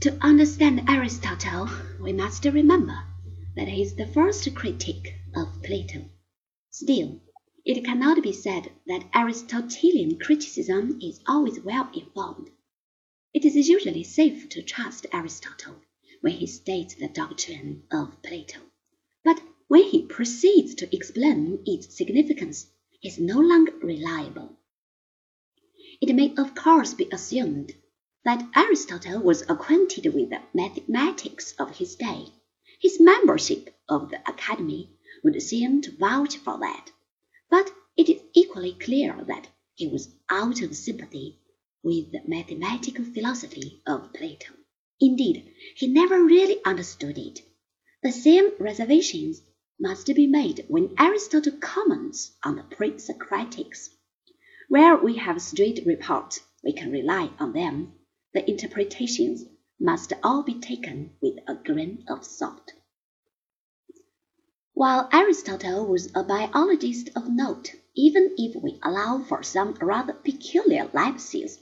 To understand Aristotle, we must remember that he is the first critic of Plato. Still, it cannot be said that Aristotelian criticism is always well informed. It is usually safe to trust Aristotle when he states the doctrine of Plato, but when he proceeds to explain its significance, he is no longer reliable. It may of course be assumed that Aristotle was acquainted with the mathematics of his day. His membership of the Academy would seem to vouch for that. But it is equally clear that he was out of sympathy with the mathematical philosophy of Plato. Indeed, he never really understood it. The same reservations must be made when Aristotle comments on the pre-Socratics. Where we have straight reports, we can rely on them the interpretations must all be taken with a grain of salt. While Aristotle was a biologist of note, even if we allow for some rather peculiar lapses,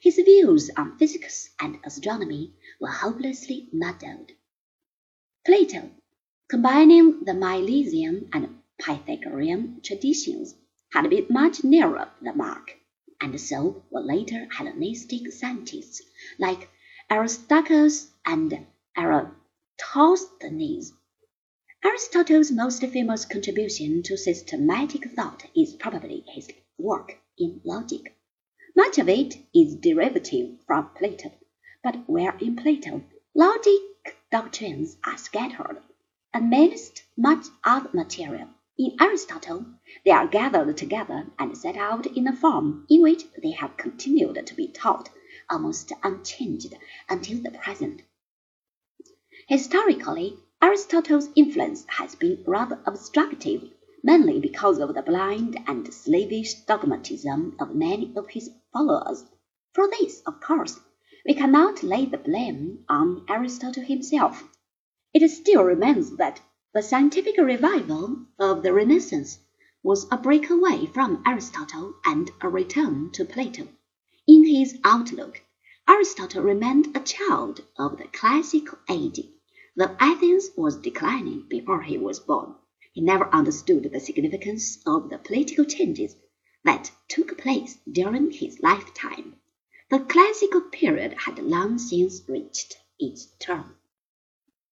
his views on physics and astronomy were hopelessly muddled. Plato, combining the Milesian and Pythagorean traditions, had been much nearer the mark and so were later Hellenistic scientists like Aristarchus and Eratosthenes. Aristotle's most famous contribution to systematic thought is probably his work in logic. Much of it is derivative from Plato, but where in Plato logic doctrines are scattered, amidst much other material, in Aristotle, they are gathered together and set out in a form in which they have continued to be taught almost unchanged until the present. Historically, Aristotle's influence has been rather obstructive, mainly because of the blind and slavish dogmatism of many of his followers. For this, of course, we cannot lay the blame on Aristotle himself. It still remains that the scientific revival of the Renaissance was a breakaway from Aristotle and a return to Plato. In his outlook, Aristotle remained a child of the classical age. Though Athens was declining before he was born, he never understood the significance of the political changes that took place during his lifetime. The classical period had long since reached its term.